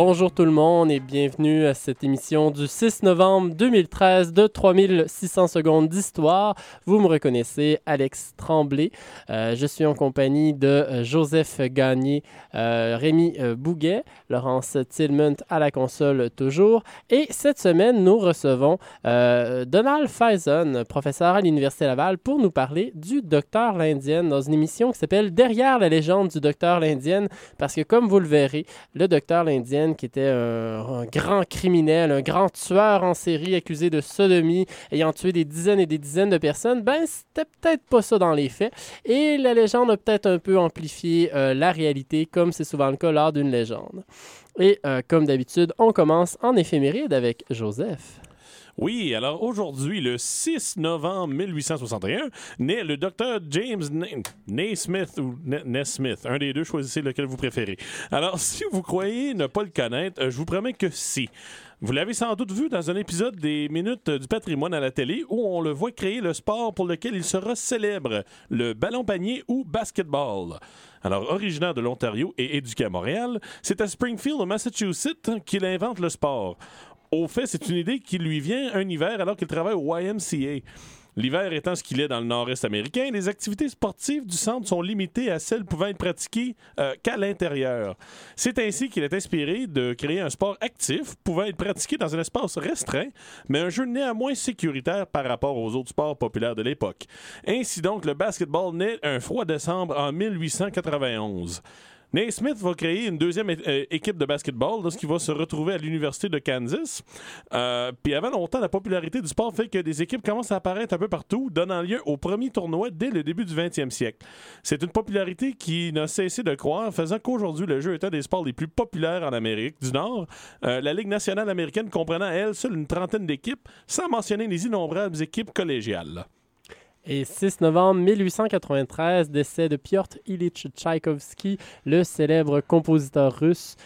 Bonjour tout le monde et bienvenue à cette émission du 6 novembre 2013 de 3600 secondes d'histoire. Vous me reconnaissez, Alex Tremblay. Euh, je suis en compagnie de euh, Joseph Gagné, euh, Rémi Bouguet, Laurence Tillman à la console toujours. Et cette semaine, nous recevons Donald Faison, professeur à l'Université Laval, pour nous parler du Docteur l'Indienne dans une émission qui s'appelle Derrière la légende du Docteur l'Indienne. Parce que comme vous le verrez, le Docteur l'Indienne qui était un, un grand criminel, un grand tueur en série accusé de sodomie, ayant tué des dizaines et des dizaines de personnes, ben c'était peut-être pas ça dans les faits. Et la légende a peut-être un peu amplifié euh, la réalité, comme c'est souvent le cas lors d'une légende. Et euh, comme d'habitude, on commence en éphéméride avec Joseph. Oui, alors aujourd'hui, le 6 novembre 1861, naît le docteur James Naismith ou Naismith. Un des deux, choisissez lequel vous préférez. Alors, si vous croyez ne pas le connaître, euh, je vous promets que si. Vous l'avez sans doute vu dans un épisode des Minutes du patrimoine à la télé où on le voit créer le sport pour lequel il sera célèbre, le ballon panier ou basketball. Alors, originaire de l'Ontario et éduqué à Montréal, c'est à Springfield, au Massachusetts, qu'il invente le sport. Au fait, c'est une idée qui lui vient un hiver alors qu'il travaille au YMCA. L'hiver étant ce qu'il est dans le nord-est américain, les activités sportives du centre sont limitées à celles pouvant être pratiquées euh, qu'à l'intérieur. C'est ainsi qu'il est inspiré de créer un sport actif pouvant être pratiqué dans un espace restreint, mais un jeu néanmoins sécuritaire par rapport aux autres sports populaires de l'époque. Ainsi donc, le basketball naît un froid décembre en 1891. Naismith va créer une deuxième euh, équipe de basketball lorsqu'il va se retrouver à l'université de Kansas. Euh, Puis avant longtemps, la popularité du sport fait que des équipes commencent à apparaître un peu partout, donnant lieu au premier tournoi dès le début du 20e siècle. C'est une popularité qui n'a cessé de croître, faisant qu'aujourd'hui, le jeu est un des sports les plus populaires en Amérique du Nord. Euh, la Ligue nationale américaine comprenant à elle seule une trentaine d'équipes, sans mentionner les innombrables équipes collégiales. Et 6 novembre 1893, décès de Piotr Ilyich Tchaïkovski, le célèbre compositeur russe,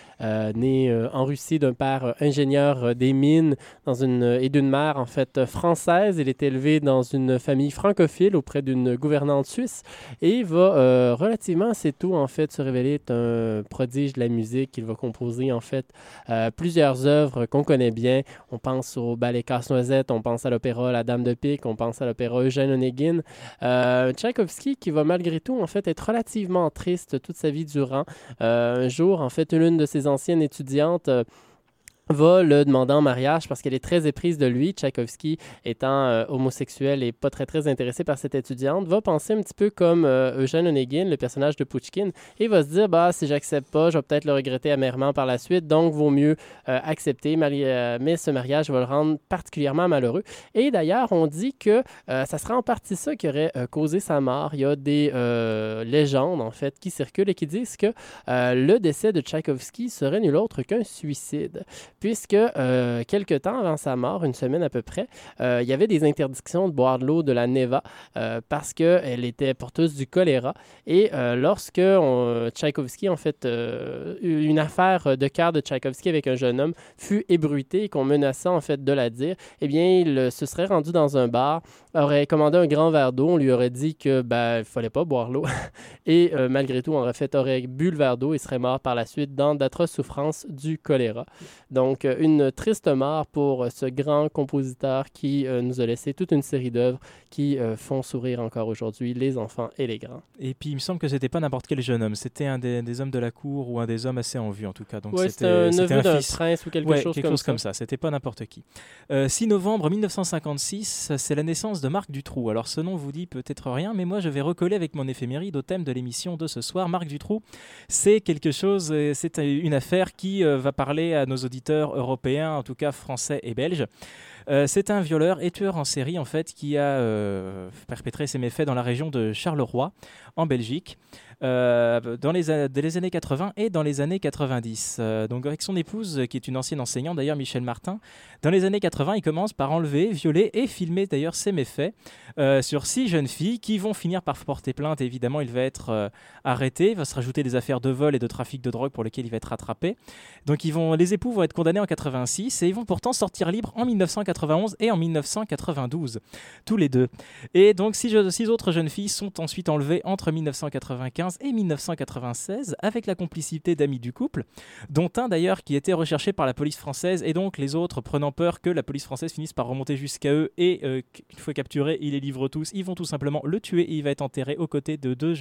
né euh, en Russie d'un père euh, ingénieur euh, des mines et d'une mère en fait euh, française. Il est élevé dans une famille francophile auprès d'une gouvernante suisse et va euh, relativement assez tôt en fait se révéler être un prodige de la musique. Il va composer en fait euh, plusieurs œuvres qu'on connaît bien. On pense au ballet Casse-Noisette, on pense à l'opéra La Dame de Pique, on pense à l'opéra Eugène Onegin. Euh, Tchaïkovski qui va malgré tout en fait être relativement triste toute sa vie durant. Euh, un jour, en fait, l'une de ses anciennes étudiantes euh, va le demander en mariage parce qu'elle est très éprise de lui. Tchaïkovski, étant euh, homosexuel et pas très très intéressé par cette étudiante, va penser un petit peu comme euh, Eugène Onegin, le personnage de Pouchkine, et va se dire bah si j'accepte pas, je vais peut-être le regretter amèrement par la suite, donc vaut mieux euh, accepter. Euh, mais ce mariage va le rendre particulièrement malheureux. Et d'ailleurs, on dit que ça sera en partie ça qui aurait causé sa mort. Il y a des légendes en fait qui circulent et qui disent que le décès de Tchaïkovski serait nul autre qu'un suicide puisque euh, quelque temps avant sa mort, une semaine à peu près, euh, il y avait des interdictions de boire de l'eau de la Neva euh, parce qu'elle était porteuse du choléra. Et euh, lorsque on- Tchaïkovski, en fait, une affaire de cœur de Tchaïkovski avec un jeune homme fut ébruitée et qu'on menaçait en fait de la dire, eh bien, il se serait rendu dans un bar, aurait commandé un grand verre d'eau, on lui aurait dit que ben, il fallait pas boire l'eau. et malgré tout, en fait, aurait bu le verre d'eau et serait mort par la suite dans d'atroces souffrances du choléra. Donc, euh, une triste mort pour euh, ce grand compositeur qui euh, nous a laissé toute une série d'œuvres qui euh, font sourire encore aujourd'hui les enfants et les grands. Et puis il me semble que c'était pas n'importe quel jeune homme, c'était un des, des hommes de la cour ou un des hommes assez en vue en tout cas. Donc Ouais, c'était un neveu d'un prince ou quelque Ouais, chose quelque comme chose ça. comme ça, c'était pas n'importe qui. Euh, 6 novembre 1956, c'est la naissance de Marc Dutroux. Alors ce nom vous dit peut-être rien, mais moi je vais recoller avec mon éphéméride au thème de l'émission de ce soir. Marc Dutroux, c'est quelque chose, c'est une affaire qui va parler à nos auditeurs européens, en tout cas français et belges. Euh, c'est un violeur et tueur en série en fait qui a euh, perpétré ses méfaits dans la région de Charleroi, en Belgique, euh, dans, les, années 80 et dans les années 90. Euh, donc avec son épouse, qui est une ancienne enseignante d'ailleurs, Michel Martin, dans les années 80, il commence par enlever, violer et filmer d'ailleurs ses méfaits euh, sur six jeunes filles qui vont finir par porter plainte. Évidemment, il va être arrêté, il va se rajouter des affaires de vol et de trafic de drogue pour lesquelles il va être rattrapé. Donc ils vont, les époux vont être condamnés en 86 et ils vont pourtant sortir libres en 1991 et en 1992, tous les deux. Et donc six, six autres jeunes filles sont ensuite enlevées entre 1995 1995 et 1996 avec la complicité d'amis du couple, dont un d'ailleurs qui était recherché par la police française et donc les autres prenant peur que la police française finisse par remonter jusqu'à eux et euh, une fois capturé, ils les livrent tous. Ils vont tout simplement le tuer et il va être enterré aux côtés de deux,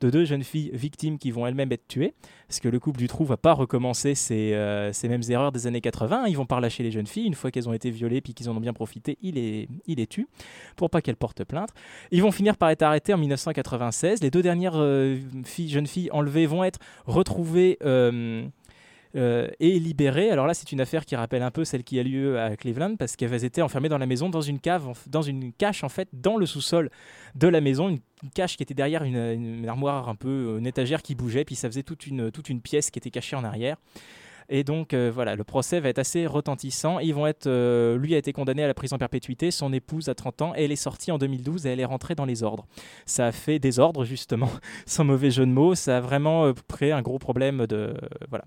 de deux jeunes filles victimes qui vont elles-mêmes être tuées. Parce que le couple du trou va pas recommencer ces, euh, ces mêmes erreurs des années 80. Ils vont pas relâcher les jeunes filles. Une fois qu'elles ont été violées puis qu'ils en ont bien profité, il les, il les tue pour pas qu'elles portent plainte. Ils vont finir par être arrêtés en 1996. Les deux dernières euh, jeunes filles enlevées vont être retrouvées. Euh, et libérées. Alors là, c'est une affaire qui rappelle un peu celle qui a lieu à Cleveland parce qu'elles étaient enfermées dans la maison, dans une cave, dans une cache en fait, dans le sous-sol de la maison, une, cache qui était derrière une, armoire un peu, euh, une étagère qui bougeait, puis ça faisait toute une pièce qui était cachée en arrière. Et donc euh, voilà, le procès va être assez retentissant. Ils être, lui a été condamné à la prison perpétuité, son épouse à 30 ans, et elle est sortie en 2012 et elle est rentrée dans les ordres. Ça a fait des ordres justement, sans mauvais jeu de mots. Ça a vraiment créé un gros problème de voilà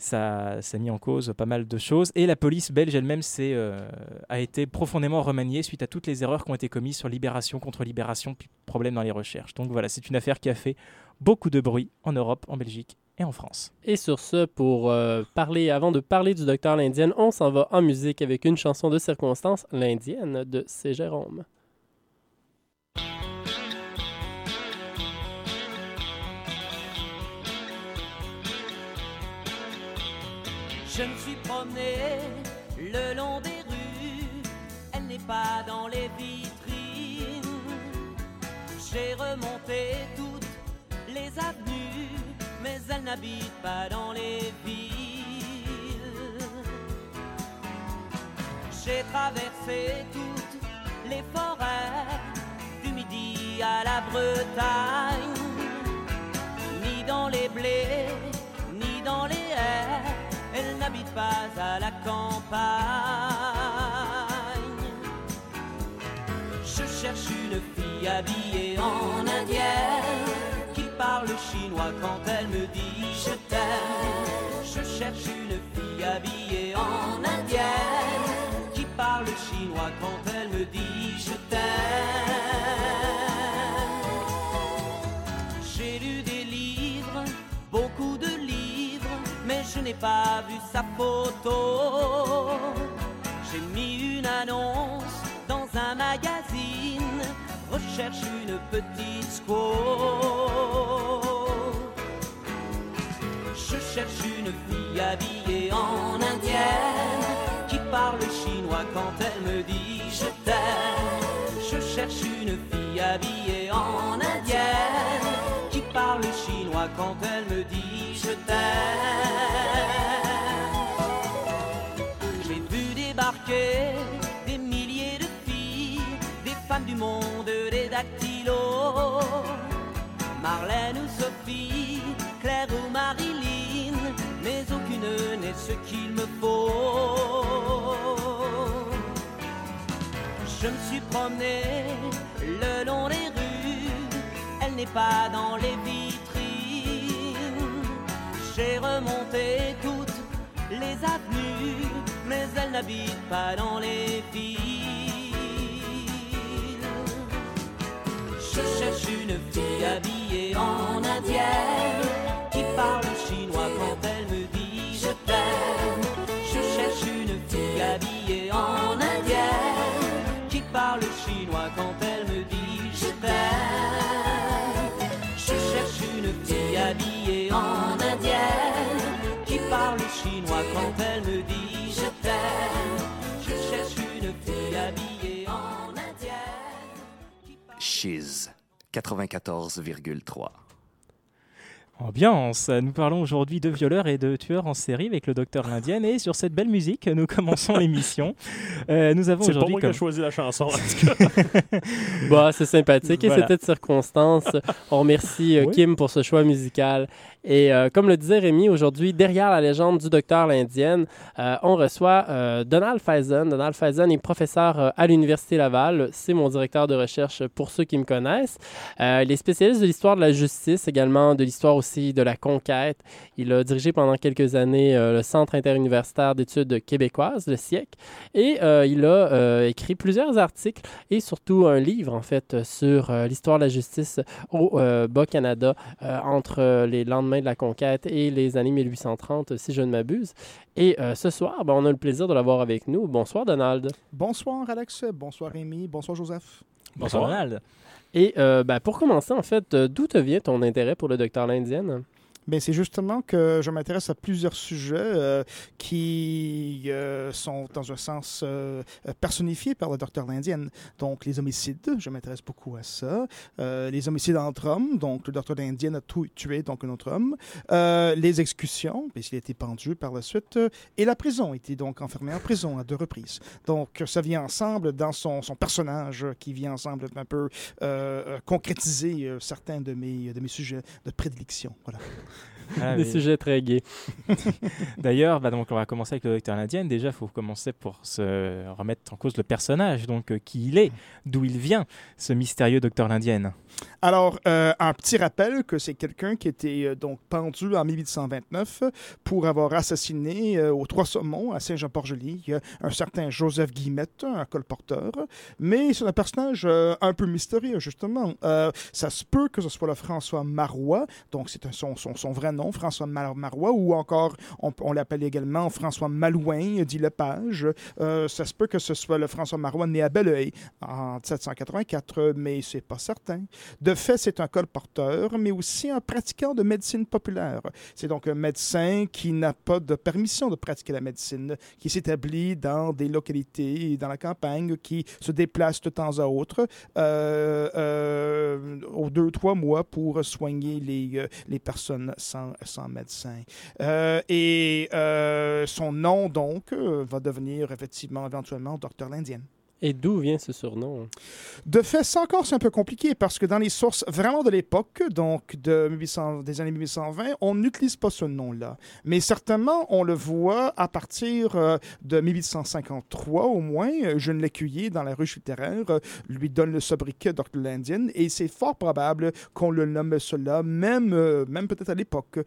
ça, a mis en cause pas mal de choses. Et la police belge elle-même euh, a été profondément remaniée suite à toutes les erreurs qui ont été commises sur libération, contre libération, puis problème dans les recherches. Donc voilà, c'est une affaire qui a fait beaucoup de bruit en Europe, en Belgique et en France. Et sur ce, pour euh, parler, avant de parler du docteur l'Indienne, on s'en va en musique avec une chanson de circonstance, l'Indienne de C. Jérôme. Je me suis promené le long des rues, elle n'est pas dans les vitrines. J'ai remonté toutes les avenues, elle n'habite pas dans les villes. J'ai traversé toutes les forêts, du midi à la Bretagne, ni dans les blés, ni dans les haies elle n'habite pas à la campagne. Je cherche une fille habillée en indienne parle chinois quand elle me dit je t'aime. Je cherche une fille habillée en indienne qui parle chinois quand elle me dit je t'aime. je n'ai pas vu sa photo. J'ai mis une annonce dans un magazine, recherche une petite squaw. Je cherche une fille habillée en indienne qui parle chinois quand elle me dit je t'aime. Je cherche une fille habillée en indienne qui parle chinois quand elle me dit je t'aime. Marlène ou Sophie, Claire ou Marilyn, mais aucune n'est ce qu'il me faut. Je me suis promené le long des rues, elle n'est pas dans les vitrines. J'ai remonté toutes les avenues mais elle n'habite pas dans les villes. Fille habillée en indienne qui parle chinois quand elle me dit je t'aime. Je cherche une fille habillée en indienne qui parle chinois quand elle me dit je t'aime. Je cherche une fille habillée en indienne qui parle chinois quand elle me dit je cherche une fille habillée en indienne. 94,3. Ambiance. Nous parlons aujourd'hui de violeurs et de tueurs en série avec le docteur l'Indienne et sur cette belle musique, nous commençons l'émission. Euh, nous avons aujourd'hui. C'est pas moi comme... qui ai choisi la chanson. bah, c'est sympathique et c'était de circonstance. On remercie euh, Kim pour ce choix musical. Et euh, comme le disait Rémi, aujourd'hui, derrière la légende du docteur l'Indienne, euh, on reçoit euh, Donald Faison. Donald Faison est professeur à l'Université Laval. C'est mon directeur de recherche pour ceux qui me connaissent. il est spécialiste de l'histoire de la justice, également de l'histoire aussi de la conquête. Il a dirigé pendant quelques années le Centre interuniversitaire d'études québécoises, le SIEC, et euh, il a écrit plusieurs articles et surtout un livre, en fait, sur l'histoire de la justice au Bas-Canada entre les lendemains de la conquête et les années 1830, si je ne m'abuse. Et euh, ce soir, ben, on a le plaisir de l'avoir avec nous. Bonsoir, Donald. Bonsoir Alex, bonsoir Rémi, bonsoir Joseph. Bonsoir Donald. Et euh, ben, pour commencer, en fait, euh, d'où te vient ton intérêt pour le docteur l'Indienne? Ben, c'est justement que je m'intéresse à plusieurs sujets euh, qui euh, sont dans un sens euh, personnifiés par le docteur l'Indienne. Donc les homicides, je m'intéresse beaucoup à ça. Les homicides entre hommes, donc le docteur l'Indienne a tout tué donc un autre homme. Les exécutions, puisqu'il a été pendu par la suite. et la prison, il était donc enfermé en prison à deux reprises. Donc ça vient ensemble dans son, son personnage qui vient ensemble un peu concrétiser certains de mes, de mes sujets de prédilection. Voilà. Ah, Des oui. sujets très gais. D'ailleurs, bah, donc on va commencer avec le docteur Indienne. Déjà, il faut commencer pour se remettre en cause le personnage, donc euh, qui il est, d'où il vient, ce mystérieux docteur l'Indienne. Alors, euh, un petit rappel que c'est quelqu'un qui était euh, donc pendu en 1829 pour avoir assassiné euh, aux Trois Saumons à Saint-Jean-Port-Joli euh, un certain Joseph Guillemette, un colporteur. Mais c'est un personnage euh, un peu mystérieux, justement. Euh, ça se peut que ce soit le François Marois, donc c'est un- son, son, son vrai nom, François Mar- Marois, ou encore on, l'appelle également François Malouin, dit Lepage. Euh, ça se peut que ce soit le François Marois né à Belleuil en 1784, mais c'est pas certain. De fait, c'est un colporteur, mais aussi un pratiquant de médecine populaire. C'est donc un médecin qui n'a pas de permission de pratiquer la médecine, qui s'établit dans des localités, dans la campagne, qui se déplace de temps à autre, euh, euh, aux deux, trois mois pour soigner les, euh, les personnes sans, sans médecin. Euh, et euh, son nom, donc, euh, va devenir effectivement, éventuellement, docteur l'Indienne. Et d'où vient ce surnom? De fait, ça encore, c'est un peu compliqué parce que dans les sources vraiment de l'époque, donc de 1800 des années 1820, on n'utilise pas ce nom-là. Mais certainement, on le voit à partir euh, de 1853 au moins. Jeune Lécuyer, dans la ruche littéraire, euh, lui donne le sobriquet Dr. l'Indienne et c'est fort probable qu'on le nomme cela, même, euh, même peut-être à l'époque.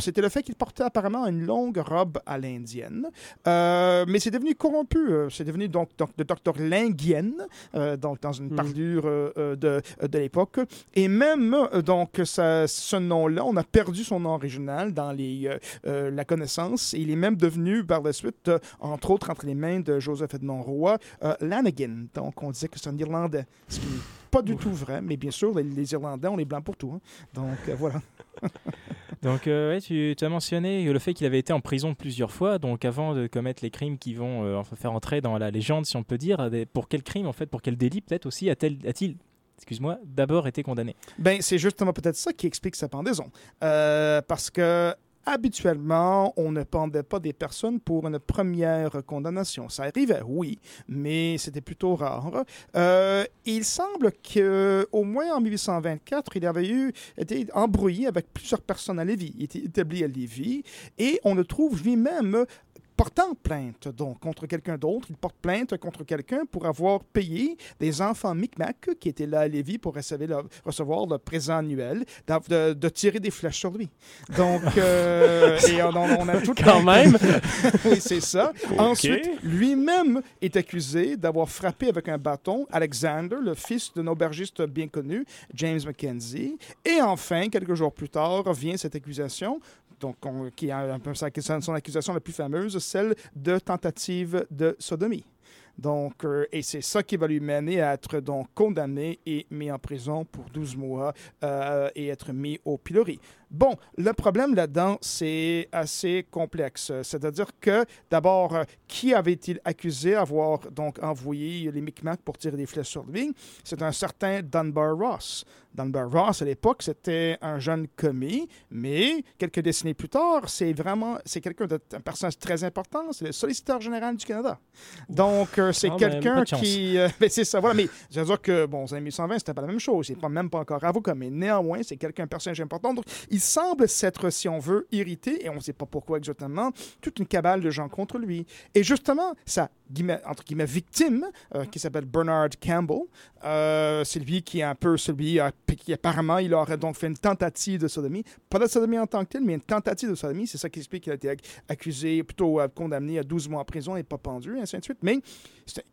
C'était le fait qu'il portait apparemment une longue robe à l'indienne. Mais c'est devenu corrompu. C'est devenu donc, donc de Dr. Linguienne, euh, donc dans une Mm. parlure euh, euh, de, de l'époque. Et même, donc, ça- ce nom-là, on a perdu son nom original dans les, la connaissance. Et il est même devenu, par la suite, entre autres, entre les mains de Joseph Edmond Roy, Lanigan. Donc, on disait que c'est un Irlandais. Ce qui n'est pas du tout vrai, mais bien sûr, les, les Irlandais, on est blancs pour tout. hein. Donc, euh, voilà. Donc, euh, ouais, tu, tu as mentionné le fait qu'il avait été en prison plusieurs fois, donc avant de commettre les crimes qui vont euh, faire entrer dans la légende, si on peut dire. Pour quel crime, en fait, pour quel délit, peut-être aussi, a-t-il, a-t-il excuse-moi, d'abord été condamné? Ben, c'est justement peut-être ça qui explique sa pendaison. Euh, parce que habituellement, on ne pendait pas des personnes pour une première condamnation. Ça arrivait, oui, mais c'était plutôt rare. Euh, il semble qu'au moins en 1824, il avait eu été embrouillé avec plusieurs personnes à Lévis. Il était établi à Lévis et on le trouve lui-même portant plainte donc contre quelqu'un d'autre. Il porte plainte contre quelqu'un pour avoir payé des enfants Micmac qui étaient là à Lévis pour recevoir le, recevoir le présent annuel, de, de tirer des flèches sur lui. Donc, euh, et on, on- on a tout Quand même! oui, c'est ça. Ensuite, lui-même est accusé d'avoir frappé avec un bâton Alexander, le fils d'un aubergiste bien connu, James Mackenzie. Et enfin, quelques jours plus tard, vient cette accusation. Donc, on- qui est un peu son accusation la plus fameuse, celle de tentative de sodomie. Donc, euh, et c'est ça qui va lui mener à être donc condamné et mis en prison pour 12 mois euh, et être mis au pilori. Bon, le problème là-dedans, c'est assez complexe. C'est-à-dire que, d'abord, euh, qui avait-il accusé d'avoir donc envoyé les Micmacs pour tirer des flèches sur lui? C'est un certain Dunbar Ross. Dunbar Ross, à l'époque, c'était un jeune commis, mais quelques décennies plus tard, c'est vraiment, c'est quelqu'un de, un personnage très important, c'est le solliciteur général du Canada. Donc, euh, c'est Quand même, quelqu'un qui... euh, ben, c'est ça, voilà, mais je veux dire que, bon, années 1820, c'était pas la même chose, c'est pas, même pas encore avocat, mais néanmoins, c'est quelqu'un, un personnage important. Donc, il semble s'être, si on veut, irrité, et on ne sait pas pourquoi exactement, toute une cabale de gens contre lui. Et justement, ça entre guillemets, victime, euh, qui s'appelle Bernard Campbell. Euh, c'est lui qui est un peu celui euh, qui apparemment il aurait donc fait une tentative de sodomie. Pas de sodomie en tant que telle, mais une tentative de sodomie. C'est ça qui explique qu'il a été ac- accusé, plutôt condamné à 12 mois en prison et pas pendu, et ainsi de suite. Mais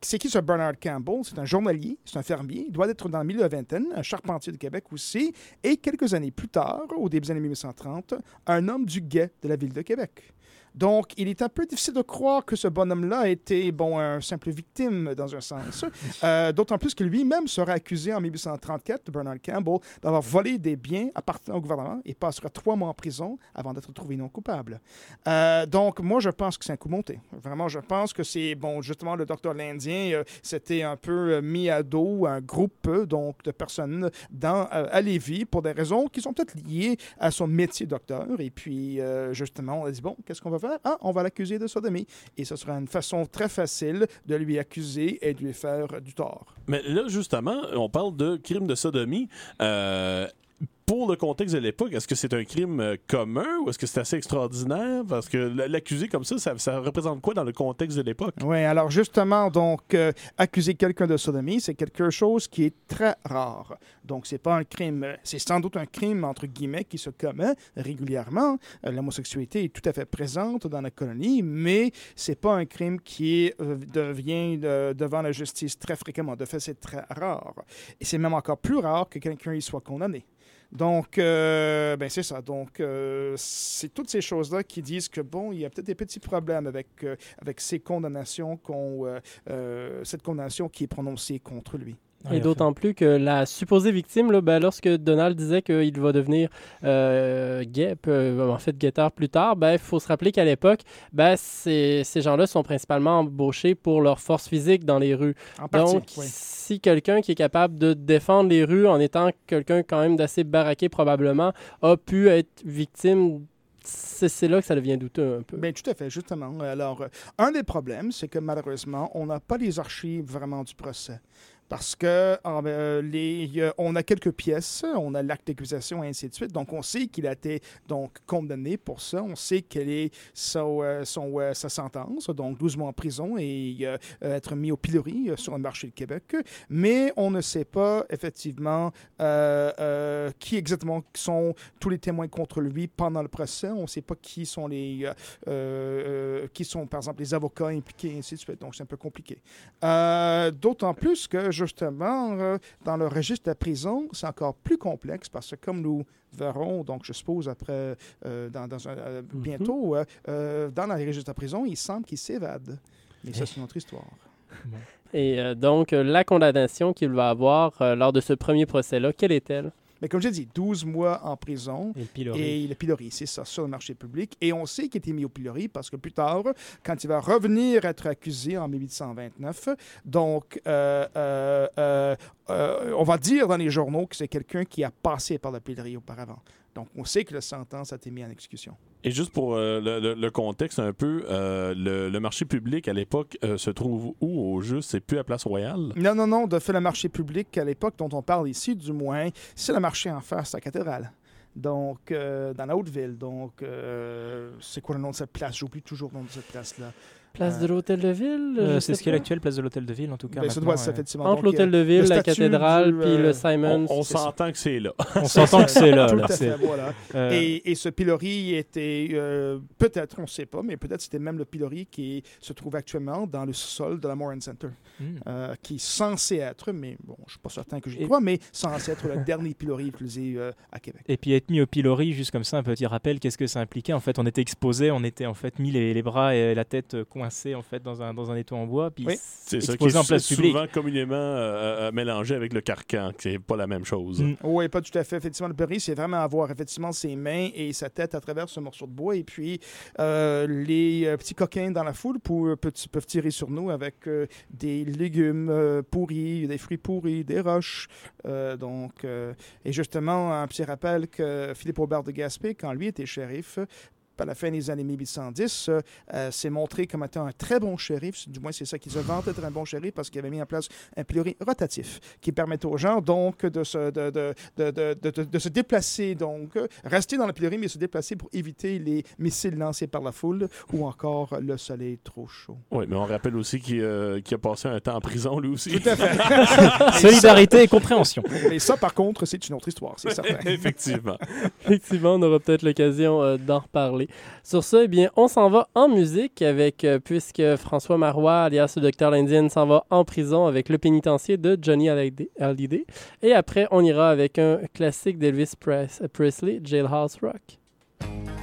c'est qui ce Bernard Campbell? C'est un journalier, c'est un fermier. Il doit être dans le milieu de la vingtaine, un charpentier de Québec aussi. Et quelques années plus tard, au début des années 1830, un homme du guet de la ville de Québec. Donc, il est un peu difficile de croire que ce bonhomme-là a été, bon, un simple victime dans un sens. Euh, D'autant plus que lui-même sera accusé en 1834, Bernard Campbell, d'avoir volé des biens appartenant au gouvernement et passera trois mois en prison avant d'être trouvé non coupable. Euh, donc, moi, je pense que c'est un coup monté. Vraiment, je pense que c'est, bon, justement, le docteur L'Indien, euh, c'était un peu euh, mis à dos un groupe, donc, de personnes dans, à Lévis pour des raisons qui sont peut-être liées à son métier docteur. Et puis, justement, on a dit, bon, qu'est-ce qu'on va Ah, on va l'accuser de sodomie. Et ce sera une façon très facile de lui accuser et de lui faire du tort. Mais là, justement, on parle de crime de sodomie. Euh, pour le contexte de l'époque, est-ce que c'est un crime euh, commun ou est-ce que c'est assez extraordinaire? Parce que l'accuser comme ça, ça, représente quoi dans le contexte de l'époque? Oui, alors justement, donc, euh, accuser quelqu'un de sodomie, c'est quelque chose qui est très rare. Donc, c'est pas un crime, euh, c'est sans doute un crime, entre guillemets, qui se commet régulièrement. L'homosexualité est tout à fait présente dans la colonie, mais c'est pas un crime qui devient devant la justice très fréquemment. De fait, c'est très rare. Et c'est même encore plus rare que quelqu'un y soit condamné. Donc, euh, ben c'est ça. Donc, euh, c'est toutes ces choses-là qui disent que, bon, il y a peut-être des petits problèmes avec, euh, avec ces condamnations, cette condamnation qui est prononcée contre lui. Et d'autant plus que la supposée victime, là, ben, lorsque Donald disait qu'il va devenir euh, gay, peu- en fait guetteur plus tard, ben, il faut se rappeler qu'à l'époque, ben, ces, ces gens-là sont principalement embauchés pour leur force physique dans les rues. En partie, Donc, oui. si quelqu'un qui est capable de défendre les rues en étant quelqu'un quand même d'assez baraqué probablement, a pu être victime, c'est c'est là que ça devient douteux un peu. Bien, tout à fait, justement. Alors, euh, un des problèmes, c'est que malheureusement, on n'a pas les archives vraiment du procès. Parce que ah, ben, euh, euh, on a quelques pièces, on a l'acte d'accusation et ainsi de suite. Donc, on sait qu'il a été donc, condamné pour ça. On sait quelle est son, euh, sa sentence, donc 12 mois en prison et être mis au pilori sur le marché de Québec. Mais on ne sait pas effectivement qui exactement sont tous les témoins contre lui pendant le procès. On ne sait pas qui sont les, qui sont, par exemple, les avocats impliqués, et ainsi de suite. Donc, c'est un peu compliqué. D'autant plus que, justement, euh, dans le registre de la prison, c'est encore plus complexe parce que, comme nous verrons, donc, je suppose, après, euh, dans, dans un- euh, bientôt, euh, euh, dans le registre de la prison, il semble qu'il s'évade. Mais ça, c'est une autre histoire. Et donc, la condamnation qu'il va avoir lors de ce premier procès-là, quelle est-elle? Mais comme j'ai dit, 12 mois en prison. Et le pilori. Et le pilori, c'est ça, sur le marché public. Et on sait qu'il a été mis au pilori parce que plus tard, quand il va revenir être accusé en 1829, donc euh, euh, euh, on va dire dans les journaux que c'est quelqu'un qui a passé par le pilori auparavant. Donc on sait que la sentence a été mise en exécution. Et juste pour euh, le, le- le contexte un peu, euh, le, le marché public à l'époque euh, se trouve où au juste? C'est plus à Place Royale? Non, non, non, de fait, le marché public à l'époque dont on parle ici, du moins, c'est le marché en face à la cathédrale. Donc, dans la Haute-Ville. Donc, c'est quoi le nom de cette place? J'oublie toujours le nom de cette place-là. Place Euh, de l'Hôtel de Ville? Euh, c'est ce qui est l'actuelle place de l'Hôtel de Ville, en tout cas. Ben, ça doit euh, effectivement. Entre Donc, l'Hôtel euh, de Ville, le la cathédrale, du, puis euh, le Simon. On, on s'entend que c'est là. On s'entend que c'est là. Tout là, à c'est- fait, voilà. euh, Et, et ce pilori était, euh, peut-être, on ne sait pas, mais peut-être c'était même le pilori qui se trouve actuellement dans le sol de la Moran Center, hmm. euh, qui est censé être, mais bon, je ne suis pas certain que j'y Et- crois, mais censé être le dernier pilori utilisé euh, à Québec. Et puis être mis au pilori, juste comme ça, un petit rappel, qu'est-ce que ça impliquait? En fait, on était exposé, on était en fait mis les, les bras et la tête coincés en fait dans un dans un étau en bois, puis Oui. C'est ça qui est en place publique. souvent communément euh, euh, mélangé avec le carcan, qui c'est pas la même chose. Mm. Oui, pas tout à fait. Effectivement, le pilori, c'est vraiment avoir effectivement ses mains et sa tête à travers ce morceau de bois. Et puis, euh, les euh, petits coquins dans la foule pour- peuvent, peuvent tirer sur nous avec euh, des légumes pourris, des fruits pourris, des roches. Euh, donc, euh, et justement, un petit rappel que Philippe Aubert de Gaspé, quand lui était shérif, à la fin des années 1810, euh, euh, s'est montré comme étant un très bon shérif. Du moins, c'est ça qu'ils se vantent d'être un bon shérif parce qu'il avait mis en place un pilori rotatif qui permettait aux gens donc de se, de, de, de, de, de- de- de se déplacer, donc rester dans le pilori, mais se déplacer pour éviter les missiles lancés par la foule ou encore le soleil trop chaud. Oui, mais on rappelle aussi qu'il euh, a passé un temps en prison, lui aussi. Tout à fait. Solidarité et compréhension. Mais ça, par contre, c'est une autre histoire, c'est certain. Effectivement. Effectivement, on aura peut-être l'occasion euh, d'en reparler. Sur ce, eh bien, on s'en va en musique avec, euh, puisque François Marois, alias le docteur l'Indienne, s'en va en prison avec le pénitencier de Johnny Hallyday. Et après, on ira avec un classique d'Elvis Pres- Presley, Jailhouse Rock.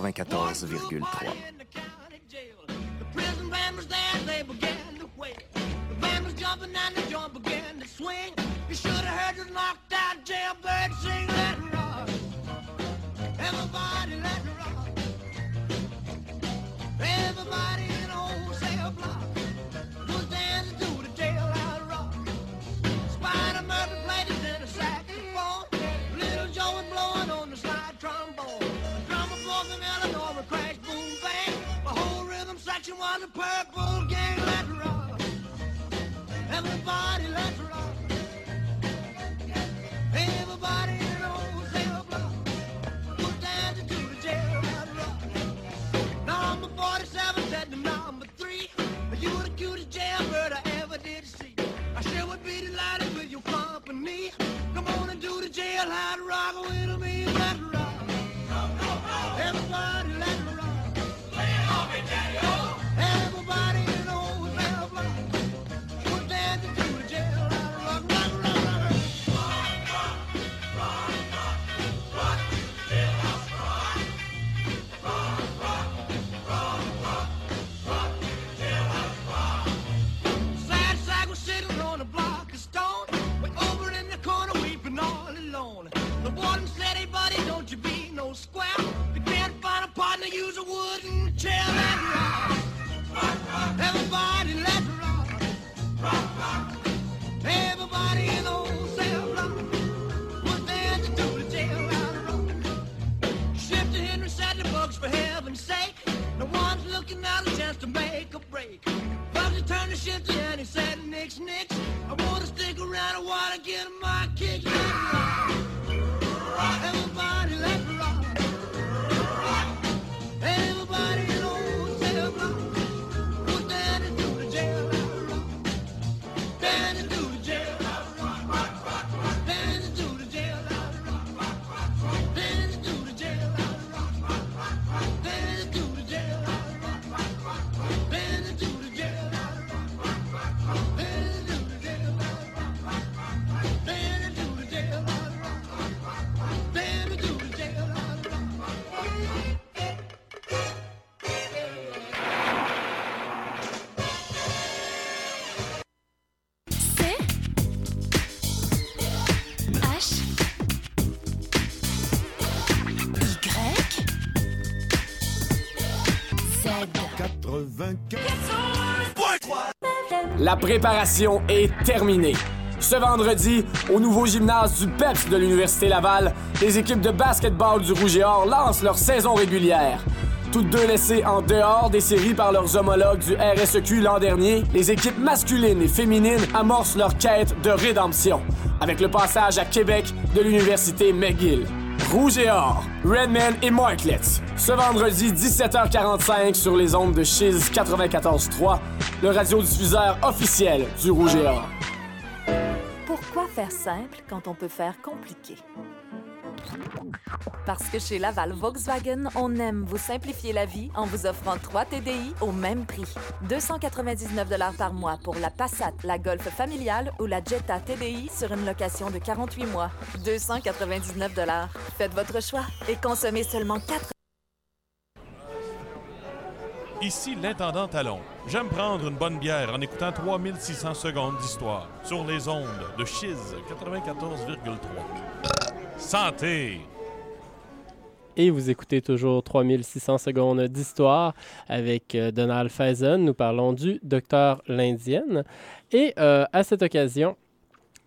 94,3. A gang, let's rock. Everybody, let's rock. La préparation est terminée. Ce vendredi, au nouveau gymnase du PEPS de l'Université Laval, les équipes de basketball du Rouge et Or lancent leur saison régulière. Toutes deux laissées en dehors des séries par leurs homologues du RSEQ l'an dernier, les équipes masculines et féminines amorcent leur quête de rédemption avec le passage à Québec de l'Université McGill. Rouge et Or, Redman et Marklets. Ce vendredi 17h45 sur les ondes de Chiz 94.3, le radiodiffuseur officiel du Rouge et Or. Pourquoi faire simple quand on peut faire compliqué? Parce que chez Laval Volkswagen, on aime vous simplifier la vie en vous offrant 3 TDI au même prix. 299 par mois pour la Passat, la Golf familiale ou la Jetta TDI sur une location de 48 mois. 299 Faites votre choix et consommez seulement 4 Ici l'intendant Talon. J'aime prendre une bonne bière en écoutant 3600 secondes d'histoire sur les ondes de Chiz 94,3. Santé! Et vous écoutez toujours 3600 secondes d'histoire avec euh, Donald Faison. Nous parlons du docteur l'Indienne. Et euh, à cette occasion,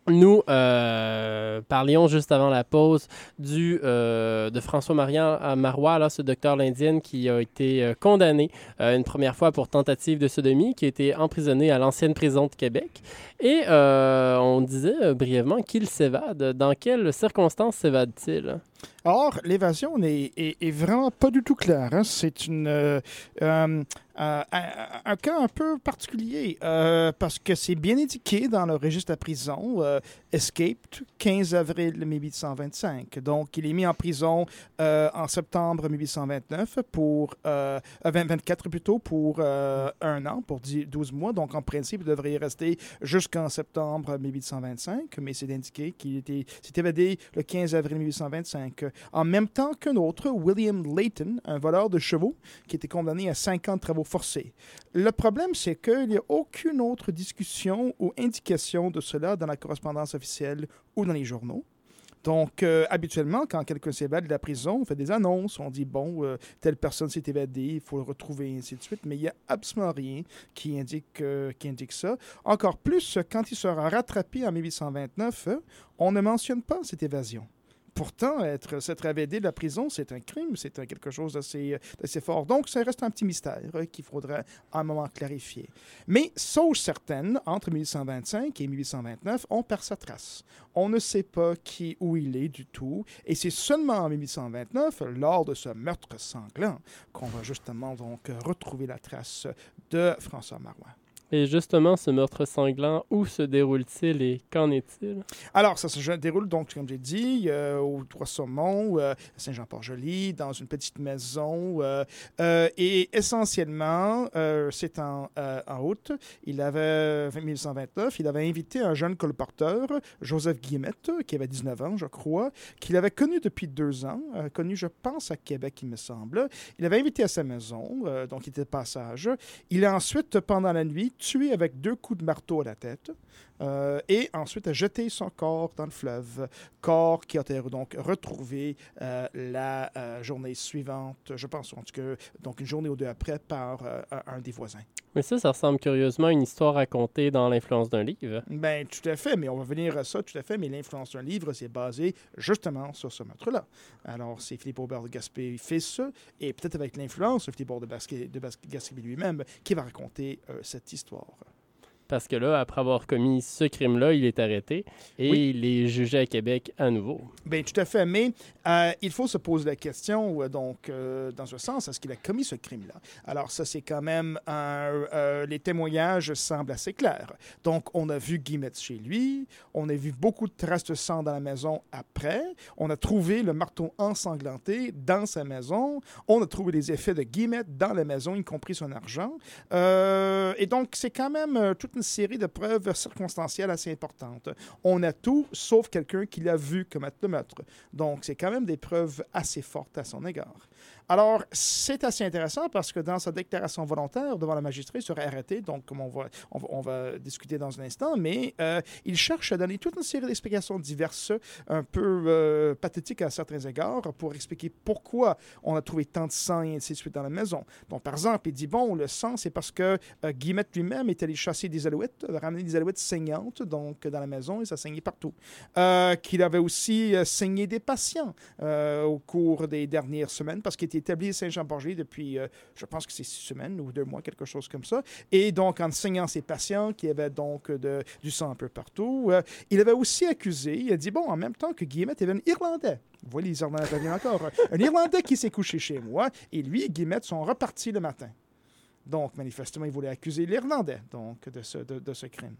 nous euh, parlions juste avant la pause euh, de François-Marian Marois, là, ce docteur l'Indienne qui a été euh, condamné euh, une première fois pour tentative de sodomie, qui a été emprisonné à l'ancienne prison de Québec. Et euh, on disait euh, brièvement qu'il s'évade. Dans quelles circonstances s'évade-t-il? Or, l'évasion n'est est, vraiment pas du tout claire. hein. C'est une euh, euh, un, cas un peu particulier euh, parce que c'est bien indiqué dans le registre de la prison, euh, escaped 15 avril 1825. Donc, il est mis en prison euh, en septembre 1829 pour euh, euh, 20 24 plutôt pour euh, un an, pour 10 12 mois. Donc, en principe, il devrait y rester jusqu'en septembre 1825, mais c'est indiqué qu'il s'est évadé le 15 avril 1825. En même temps qu'un autre, William Layton, un voleur de chevaux, qui était condamné à 50 travaux forcés. Le problème, c'est qu'il n'y a aucune autre discussion ou indication de cela dans la correspondance officielle ou dans les journaux. Donc, euh, habituellement, quand quelqu'un s'évade de la prison, on fait des annonces, on dit, bon, euh, telle personne s'est évadée, il faut le retrouver, et ainsi de suite, mais il n'y a absolument rien qui indique, euh, qui indique ça. Encore plus, quand il sera rattrapé en 1829, euh, on ne mentionne pas cette évasion. Pourtant, être, s'être évadé de la prison, c'est un crime, c'est quelque chose d'assez, fort. Donc, ça reste un petit mystère euh, qu'il faudrait à un moment clarifier. Mais, chose certaine, entre 1825 et 1829, on perd sa trace. On ne sait pas qui, où il est du tout. Et c'est seulement en 1829, lors de ce meurtre sanglant, qu'on va justement donc retrouver la trace de François Marois. Et justement, ce meurtre sanglant, où se déroule-t-il et qu'en est-il? Alors, ça se déroule donc, comme j'ai dit, euh, au Trois-Saumons, euh, à Saint-Jean-Port-Joli, dans une petite maison. euh, euh, et essentiellement, c'est en, août, il avait, 1929, il avait invité un jeune colporteur, Joseph Guillemette, qui avait 19 ans, je crois, qu'il avait connu depuis deux ans, connu, je pense, à Québec, il me semble. Il avait invité à sa maison, donc il était de passage. Il a ensuite, pendant la nuit, tué avec deux coups de marteau à la tête. Euh, et ensuite a jeté son corps dans le fleuve. Corps qui a été donc retrouvé euh, la euh, journée suivante, je pense, en tout cas, donc une journée ou deux après, par un des voisins. Mais ça, ça ressemble curieusement à une histoire racontée dans l'influence d'un livre. Ben, tout à fait, mais on va venir à ça, tout à fait, mais l'influence d'un livre, c'est basé justement sur ce meurtre-là. Alors, c'est Philippe Aubert de Gaspé fils, et peut-être avec l'influence de Philippe Aubert de, Gaspé lui-même, qui va raconter cette histoire. Parce que là, après avoir commis ce crime-là, il est arrêté et Oui. il est jugé à Québec à nouveau. Bien, tout à fait. Mais euh, il faut se poser la question, euh, donc, euh, dans ce sens, est-ce qu'il a commis ce crime-là? Alors, ça, c'est quand même un. euh, les témoignages semblent assez clairs. Donc, on a vu Guillemette chez lui, on a vu beaucoup de traces de sang dans la maison après, on a trouvé le marteau ensanglanté dans sa maison, on a trouvé les effets de Guillemette dans la maison, y compris son argent. Et donc, c'est quand même toute une série de preuves circonstancielles assez importantes. On a tout, sauf quelqu'un qui l'a vu commettre le meurtre. Donc, c'est quand même des preuves assez fortes à son égard. Alors, c'est assez intéressant parce que dans sa déclaration volontaire devant le magistrat, il serait arrêté, donc comme on va, on va, discuter dans un instant, mais euh, il cherche à donner toute une série d'explications diverses, un peu euh, pathétiques à certains égards, pour expliquer pourquoi on a trouvé tant de sang et ainsi de suite dans la maison. Donc, par exemple, il dit, bon, le sang, c'est parce que euh, Guillemette lui-même est allé chasser des alouettes, ramener des alouettes saignantes, donc dans la maison, et ça saignait partout. Euh, qu'il avait aussi saigné des patients au cours des dernières semaines, parce qu'il était établi à Saint-Jean-Borgé depuis, euh, je pense que c'est six semaines ou deux mois, quelque chose comme ça. Et donc, en saignant ses patients, qui avaient donc de- du sang un peu partout, euh, il avait aussi accusé, il a dit, bon, en même temps que Guillemette était un Irlandais. Vous voyez, les Irlandais reviennent encore. Un Irlandais qui s'est couché chez moi, et lui et Guillemette sont repartis le matin. Donc, manifestement, il voulait accuser l'Irlandais donc, de, ce, de, de ce crime.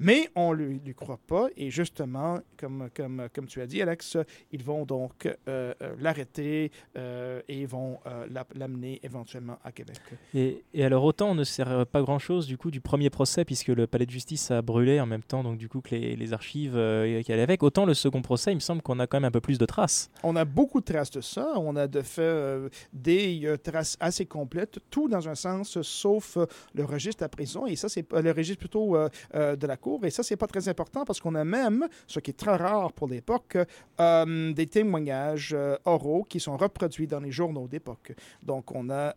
Mais on ne lui, lui croit pas. Et justement, comme, comme, comme tu as dit, Alex, ils vont donc euh, euh, l'arrêter euh, et vont euh, la- l'amener éventuellement à Québec. Et, et alors autant on ne sait pas grand-chose du coup du premier procès puisque le palais de justice a brûlé en même temps donc du coup que les, les archives qui allaient avec. Autant le second procès, il me semble qu'on a quand même un peu plus de traces. On a beaucoup de traces de ça. On a de fait des traces assez complètes, tout dans un sens, sauf euh, le registre à prison. Et ça, c'est le registre plutôt euh, euh, de la cour. Et ça, c'est pas très important parce qu'on a même, ce qui est très rare pour l'époque, des témoignages oraux qui sont reproduits dans les journaux d'époque. Donc, on a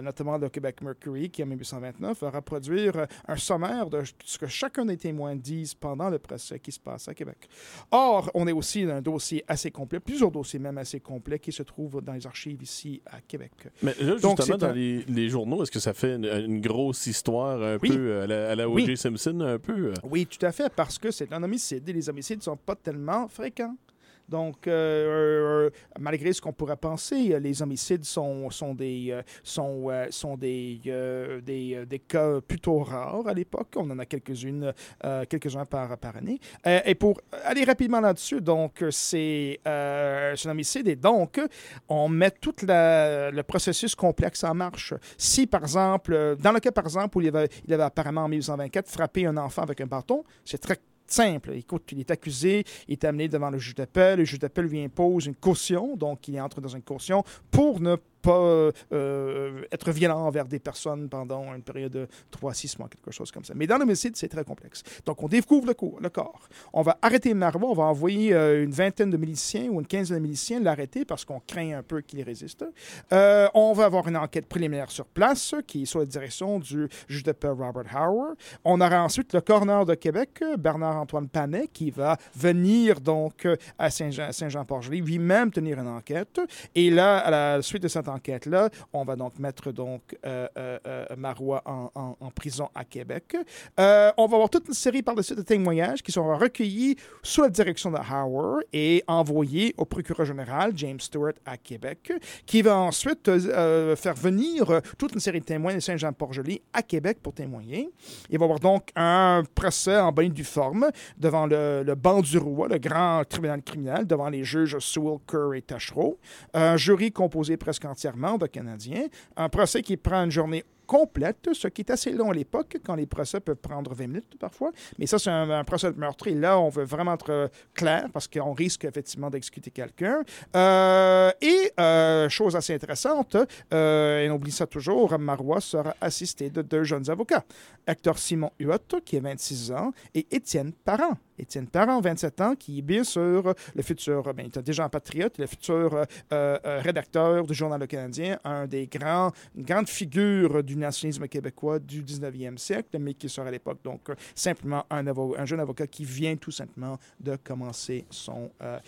notamment le Québec Mercury qui, en 1829, va reproduire un sommaire de ce que chacun des témoins disent pendant le procès qui se passe à Québec. Or, on est aussi dans un dossier assez complet, plusieurs dossiers même assez complets qui se trouvent dans les archives ici à Québec. Mais là, Donc, justement, c'est dans un- les, les journaux, est-ce que ça fait une, une grosse histoire un Oui. peu à la, à la O.J. Oui. Simpson, un peu? euh? Oui, tout à fait, parce que c'est un homicide et les homicides ne sont pas tellement fréquents. Donc, euh, euh, malgré ce qu'on pourrait penser, euh, les homicides sont, sont des, sont, sont des, des, cas plutôt rares à l'époque. On en a quelques-unes, quelques-uns par, par année. Et pour aller rapidement là-dessus, donc, c'est un homicide et donc, on met tout le processus complexe en marche. Si, par exemple, dans le cas, par exemple, où il avait, il avait apparemment en 1824 frappé un enfant avec un bâton, c'est très simple. Écoute, il est accusé, il est amené devant le juge d'appel, le juge d'appel lui impose une caution, donc il entre dans une caution pour ne pas euh, euh, être violent envers des personnes pendant une période de 3 à 6 mois, quelque chose comme ça. Mais dans l'homicide, c'est très complexe. Donc, on découvre le, co- le corps. On va arrêter Marois, on va envoyer euh, une vingtaine de miliciens ou une quinzaine de miliciens l'arrêter parce qu'on craint un peu qu'il résiste. On va avoir une enquête préliminaire sur place qui est sous la direction du juge de paix Robert Howard. On aura ensuite le coroner de Québec, Bernard-Antoine Panet, qui va venir donc à Saint-Jean- Saint-Jean-Port-Joli, lui-même tenir une enquête. Et là, à la suite de cette enquête-là, on va donc mettre donc euh, euh, euh, Marois en, en- en prison à Québec. On va avoir toute une série par la suite de témoignages qui seront recueillis sous la direction de Howard et envoyés au procureur général James Stewart à Québec, qui va ensuite faire venir toute une série de témoins de Saint-Jean-Port-Joli à Québec pour témoigner. Il va y avoir donc un procès en bonne due forme devant le, le banc du roi, le grand tribunal criminel, devant les juges Sewell, Kerr et Tachereau. Un jury composé presque entièrement de Canadiens. Un procès qui prend une journée complète, ce qui est assez long à l'époque, quand les procès peuvent prendre 20 minutes parfois. Mais ça, c'est un, procès de meurtre. Et là, on veut vraiment être euh, clair parce qu'on risque effectivement d'exécuter quelqu'un. Euh, et, euh, chose assez intéressante, et on oublie ça toujours, Marois sera assisté de deux jeunes avocats. Hector Simon Huot, qui a 26 ans, et Étienne Parent. Étienne Parent, 27 ans, qui est bien sûr le futur, ben, il était déjà un patriote, le futur rédacteur du Journal Le Canadien, un des grands, une grande du nationalisme québécois du 19e siècle, mais qui sera à l'époque donc euh, simplement un, jeune avocat qui vient tout simplement de commencer son, euh,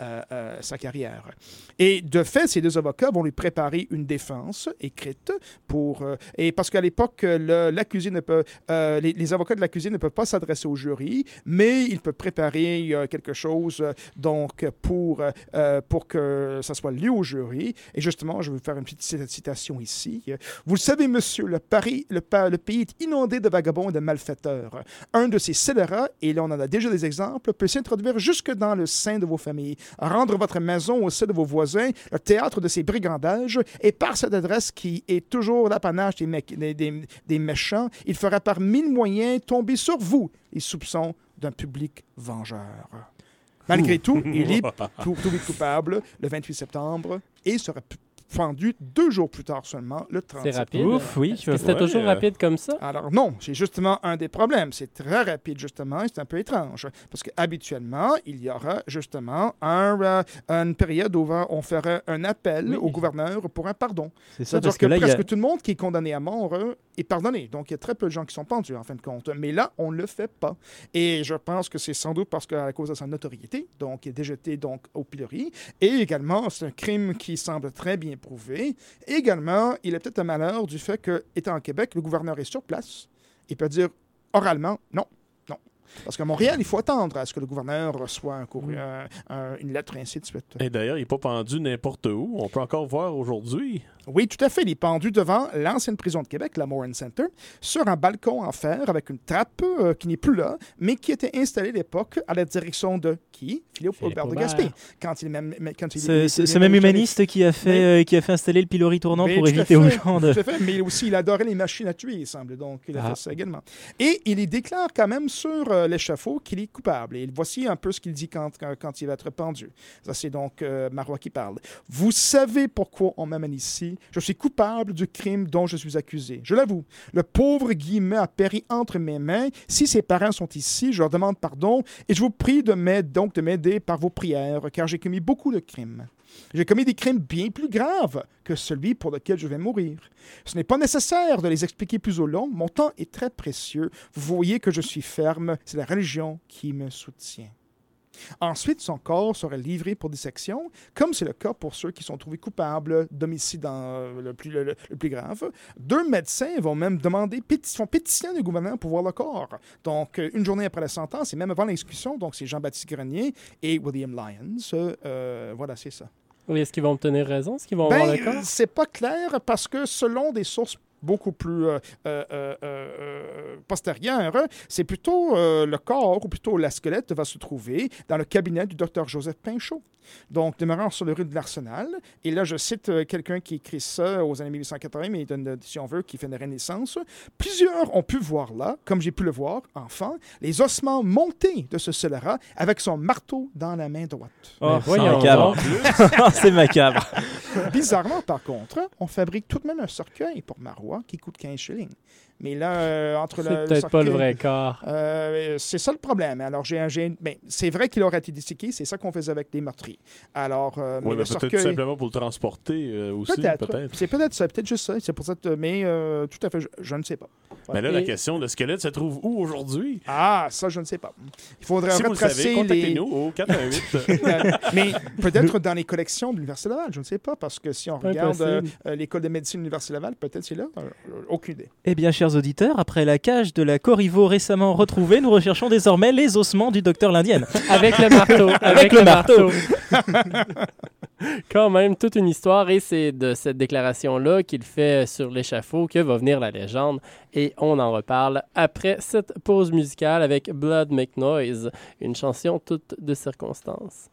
euh, sa carrière. Et de fait, ces deux avocats vont lui préparer une défense écrite pour. et parce qu'à l'époque, l'accusé ne peut. les, avocats de l'accusé ne peuvent pas s'adresser au jury, mais ils peuvent préparer quelque chose donc pour, pour que ça soit lu au jury. Et justement, je vais vous faire une petite cita- citation ici. Vous le savez, monsieur, le, Paris, le, pa- le pays est inondé de vagabonds et de malfaiteurs. Un de ces scélérats, et là on en a déjà des exemples, peut s'introduire jusque dans le sein de vos familles, rendre votre maison au sein de vos voisins le théâtre de ces brigandages, et par cette adresse qui est toujours l'apanage des, des- des- des méchants, il fera par mille moyens tomber sur vous les soupçons d'un public vengeur. Malgré tout, il est tout, tout est coupable le 28 septembre et sera pendu deux jours plus tard seulement, le 30 C'est rapide. Ouf, oui. C'était Ouais, toujours euh, rapide comme ça? Alors non, c'est justement un des problèmes. C'est très rapide justement et c'est un peu étrange parce qu'habituellement, il y aura justement un, euh, une période où on ferait un appel Oui. au gouverneur pour un pardon. C'est ça, C'est-à-dire parce que, que là, presque a... tout le monde qui est condamné à mort euh, est pardonné. Donc, il y a très peu de gens qui sont pendus, en fin de compte. Mais là, on ne le fait pas. Et je pense que c'est sans doute parce qu'à cause de sa notoriété, donc, il est déjeté donc, au pilori. Et également, c'est un crime qui semble très bien Également, il a peut-être un malheur du fait que, étant à Québec, le gouverneur est sur place. Il peut dire oralement non. non. Parce qu'à Montréal, il faut attendre à ce que le gouverneur reçoive un courrier, un- un- une lettre et ainsi de suite. Et d'ailleurs, il n'est pas pendu n'importe où. On peut encore voir aujourd'hui. Oui, tout à fait. Il est pendu devant l'ancienne prison de Québec, la Moran Center, sur un balcon en fer avec une trappe euh, qui n'est plus là, mais qui était installée à l'époque à la direction de qui? Philippe Philippe Aubert de. Gaspé. Quand il, même, quand il ce même humaniste qui a fait, euh, qui a fait installer le pilori tournant pour éviter aux fait, gens de... Tout à fait, mais aussi, il adorait les machines à tuer, il semble. Donc, il a Ah. fait ça également. Et il y déclare quand même sur euh, l'échafaud qu'il est coupable. Et voici un peu ce qu'il dit quand, quand, quand il va être pendu. Ça, c'est donc Marois qui parle. Vous savez pourquoi on m'amène ici. Je suis coupable du crime dont je suis accusé. Je l'avoue. Le pauvre Guillemet a péri entre mes mains. Si ses parents sont ici, je leur demande pardon et je vous prie de m'aider, donc de m'aider par vos prières, car j'ai commis beaucoup de crimes. J'ai commis des crimes bien plus graves que celui pour lequel je vais mourir. Ce n'est pas nécessaire de les expliquer plus au long. Mon temps est très précieux. Vous voyez que je suis ferme. C'est la religion qui me soutient. Ensuite, son corps sera livré pour dissection, comme c'est le cas pour ceux qui sont trouvés coupables d'homicide le, plus, le- plus grave. Deux médecins vont même demander, péti- font pétition du gouvernement pour voir le corps. Donc, euh, une journée après la sentence, et même avant l'exécution, donc c'est Jean-Baptiste Grenier et William Lyons. Euh, voilà, c'est ça. Oui, est-ce qu'ils vont obtenir raison? Est-ce qu'ils vont Ben, avoir le corps? c'est pas clair parce que selon des sources beaucoup plus euh, euh, euh, euh, postérieure. C'est plutôt euh, le corps, ou plutôt la squelette, va se trouver dans le cabinet du docteur Joseph Pinchot. Donc, demeurant sur le rue de l'Arsenal. Et là, je cite quelqu'un qui écrit ça aux années 1880, mais donne, si on veut, qui fait une renaissance. Plusieurs ont pu voir là, comme j'ai pu le voir, enfant, les ossements montés de ce scélérat avec son marteau dans la main droite. Oh, macabre. c'est macabre. Bizarrement, par contre, on fabrique tout de même un cercueil pour Marois qui coûte 15 shillings. Mais là, euh, entre le. C'est peut-être pas le vrai corps. Euh, c'est ça le problème. Alors, j'ai un. j'ai- ben, c'est vrai qu'il aurait été disséqué, c'est ça qu'on faisait avec des meurtriers. Alors, euh, Oui, mais mais peut-être simplement pour le transporter euh, aussi. Peut-être. Peut-être. c'est peut-être ça, peut-être juste ça. C'est pour ça que- mais euh, tout à fait, je, je ne sais pas. Mais là, la question, le squelette se trouve où aujourd'hui? Ah, ça, je ne sais pas. Il faudrait Si vous le savez, retracer les. contactez-nous au 418. Euh, mais peut-être dans les collections de l'Université Laval, je ne sais pas, parce que si on regarde euh, euh, l'école de médecine de l'Université Laval, peut-être c'est là. Euh, euh, aucune idée. Eh bien, chers auditeurs, après la cage de la Corriveau récemment retrouvée, nous recherchons désormais les ossements du docteur l'Indienne. Avec le marteau. Avec le marteau. Quand même, toute une histoire. Et c'est de cette déclaration-là qu'il fait sur l'échafaud que va venir la légende. Et on en reparle après cette pause musicale avec Blood Make Noise, une chanson toute de circonstance.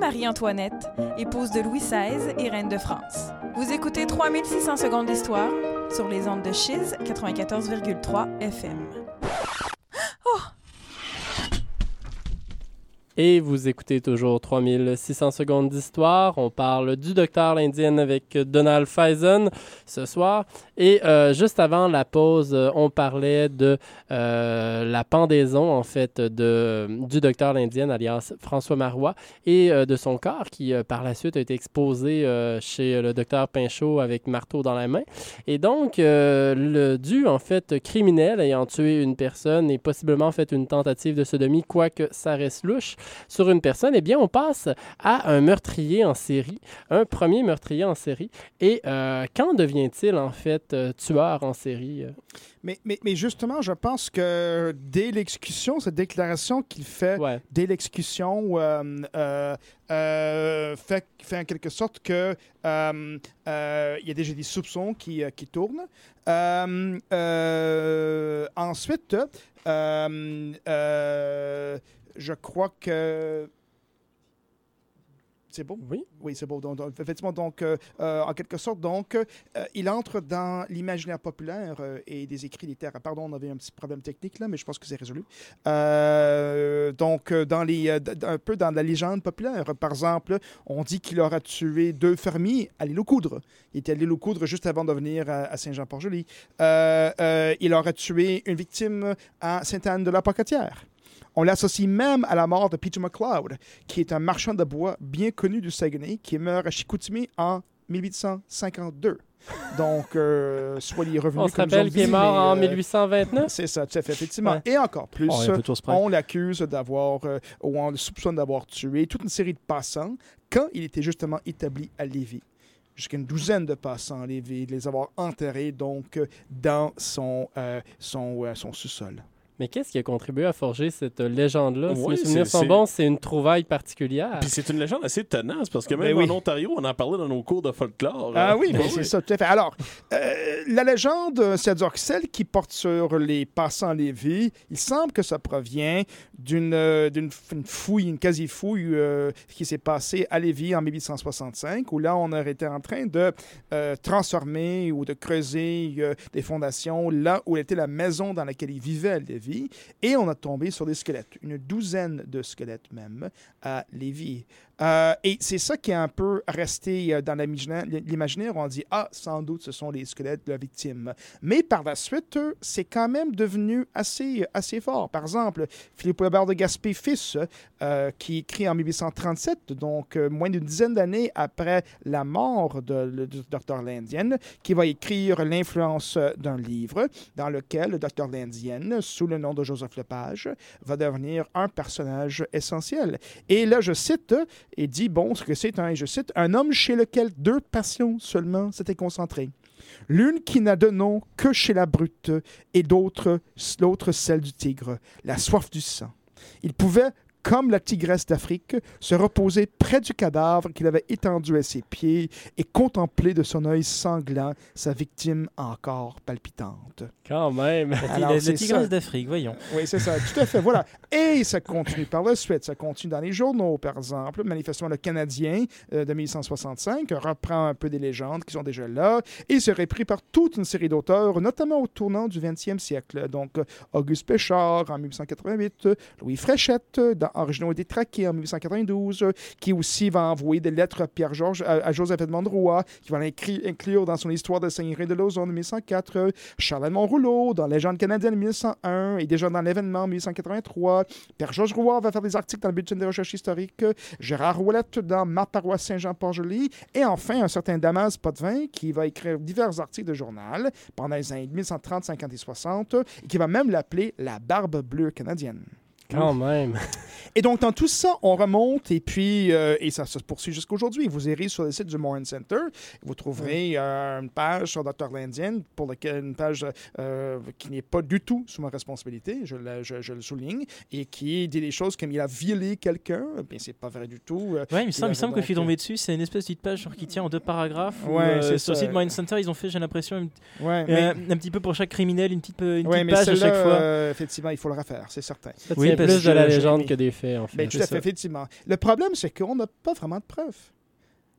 Marie-Antoinette, épouse de Louis XVI et reine de France. Vous écoutez 3600 secondes d'histoire sur les ondes de Chiz 94,3 FM. Et vous écoutez toujours 3600 secondes d'histoire. On parle du docteur l'Indienne avec Donald Faison ce soir. Et euh, juste avant la pause, euh, on parlait de euh, la pendaison, en fait, de, du docteur l'Indienne, alias François Marois, et de son corps qui, par la suite, a été exposé chez le docteur Pinchot avec marteau dans la main. Et donc, le dû, en fait, criminel ayant tué une personne et possiblement fait une tentative de sodomie, quoique ça reste louche, sur une personne, eh bien, on passe à un meurtrier en série, un premier meurtrier en série. Et euh, quand devient-il, en fait, euh, tueur en série? euh? Mais, mais, mais justement, je pense que dès l'exécution, cette déclaration qu'il fait Ouais. dès l'exécution euh, euh, euh, fait, fait en quelque sorte que il y a déjà des soupçons qui, qui tournent. Ensuite, je crois que C'est beau? Oui. Oui, c'est beau. Donc, donc, effectivement, donc, euh, euh, en quelque sorte, donc, euh, il entre dans l'imaginaire populaire euh, et des écrits littéraires. Pardon, on avait un petit problème technique là, mais je pense que c'est résolu. Donc, dans les, un peu dans la légende populaire. Par exemple, on dit qu'il aura tué deux fermiers à l'île aux Coudres. Il était à l'île aux Coudres juste avant de venir à, à Saint-Jean-Port-Joli. Il aura tué une victime à Sainte-Anne de la Pocatière. On l'associe même à la mort de Peter McLeod, qui est un marchand de bois bien connu du Saguenay, qui meurt à Chicoutimi en 1852. Donc, euh, soit il est revenu On se rappelle qu'il est mort mais, en euh, 1829. C'est ça, tout à fait, effectivement. Ouais. Et encore plus, Oh, on l'accuse d'avoir, euh, ou on le soupçonne d'avoir tué toute une série de passants quand il était justement établi à Lévis. Jusqu'à une douzaine de passants à Lévis, de les avoir enterrés donc euh, dans son, euh, son, euh, son sous-sol. Mais qu'est-ce qui a contribué à forger cette légende-là? si Ouais, mes souvenirs c'est- sont bons, c'est une trouvaille particulière. Puis c'est une légende assez tenace parce que Ben même oui. en Ontario, on en parlait dans nos cours de folklore. Ah Euh, oui, ben oui. c'est ça, tout à fait. Alors, euh, la légende, euh, c'est-à-dire que celle qui porte sur les passants Lévis, il semble que ça provient d'une euh, fouille, une quasi-fouille euh, qui s'est passée à Lévis en 1865, où là, on aurait été en train de euh, transformer ou de creuser euh, des fondations là où était la maison dans laquelle il vivait à Lévis, et on a tombé sur des squelettes, une douzaine de squelettes même, à Lévis. Euh, et c'est ça qui est un peu resté euh, dans l'imaginaire. On dit, ah, sans doute, ce sont les squelettes de la victime. Mais par la suite, euh, c'est quand même devenu assez, assez fort. Par exemple, Philippe Weber de Gaspé fils, qui écrit en 1837, donc moins d'une dizaine d'années après la mort de, du docteur Lindienne, qui va écrire l'influence d'un livre dans lequel le docteur Lindienne, sous le nom de Joseph Lepage, va devenir un personnage essentiel. Et là, je cite, et dit, bon, ce que c'est un, je cite, un homme chez lequel deux passions seulement s'étaient concentrées. L'une qui n'a de nom que chez la brute, et l'autre celle du tigre, la soif du sang. Il pouvait, comme la tigresse d'Afrique, se reposer près du cadavre qu'il avait étendu à ses pieds et contempler de son œil sanglant sa victime encore palpitante. Quand même. Alors, la, tigresse d'Afrique, voyons. Oui, c'est ça, tout à fait. Voilà. Et ça continue par la suite. Ça continue dans les journaux, par exemple. Manifestement, le Canadien euh, de 1865 reprend un peu des légendes qui sont déjà là et c'est repris par toute une série d'auteurs, notamment au tournant du 20e siècle. Donc, Auguste Péchard en 1888, euh, Louis Fréchette dans Originaux et détraqués en 1892, euh, qui aussi va envoyer des lettres à Pierre-Georges, à, Joseph Edmond Roy, qui va l'incri- inclure dans son histoire de Seigneurie de Lausanne en 1104, euh, Charles-Edmond Rouleau dans Légende canadienne en 1101 et déjà dans l'événement en 1883. Père Georges Roy va faire des articles dans le Bulletin des recherches historiques. Gérard Roulette dans Ma paroisse Saint-Jean-Port-Joli. Et enfin, un certain Damas Potvin qui va écrire divers articles de journal pendant les années 1930, 50 et 60 et qui va même l'appeler la barbe bleue canadienne. Quand même. Et donc, dans tout ça, on remonte et puis, euh, et ça se poursuit jusqu'aujourd'hui. Vous irez sur le site du Moran Center, vous trouverez euh, une page sur Dr. Landien, pour laquelle une page euh, qui n'est pas du tout sous ma responsabilité, je, le- je- je le souligne, et qui dit des choses comme il a violé quelqu'un. Bien, c'est pas vrai du tout. Ouais, il me semble, il que je suis tombé dessus. C'est une espèce de petite page genre, qui tient en deux paragraphes. où, Ouais, c'est sur le site Mind Center, ils ont fait, j'ai l'impression, une- Ouais, mais, un petit peu pour chaque criminel, une petite, une ouais, petite mais page à chaque fois. effectivement, il faut le refaire, c'est certain. Oui, plus de la légende que des faits, en fait. Ben, tout à fait, effectivement. Le problème, c'est qu'on n'a pas vraiment de preuves.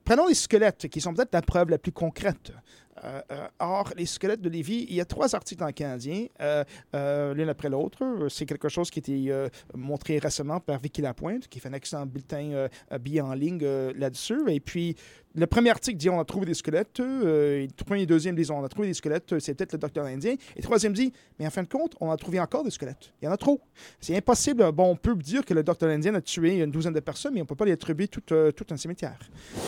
Prenons les squelettes, qui sont peut-être la preuve la plus concrète. Euh, euh, or, les squelettes de Lévis, il y a trois articles dans le Canadien, euh, euh, l'un après l'autre. C'est quelque chose qui a été euh, montré récemment par Vicky Lapointe, qui fait un excellent bulletin billet en ligne euh, là-dessus. Et puis, le premier article dit on a trouvé des squelettes. Euh, le premier et le deuxième disent on a trouvé des squelettes. C'est peut-être le docteur indien. Et le troisième dit mais en fin de compte, on a trouvé encore des squelettes. Il y en a trop. C'est impossible. Bon, on peut dire que le docteur indien a tué une douzaine de personnes, mais on ne peut pas les attribuer tout, euh, tout un cimetière.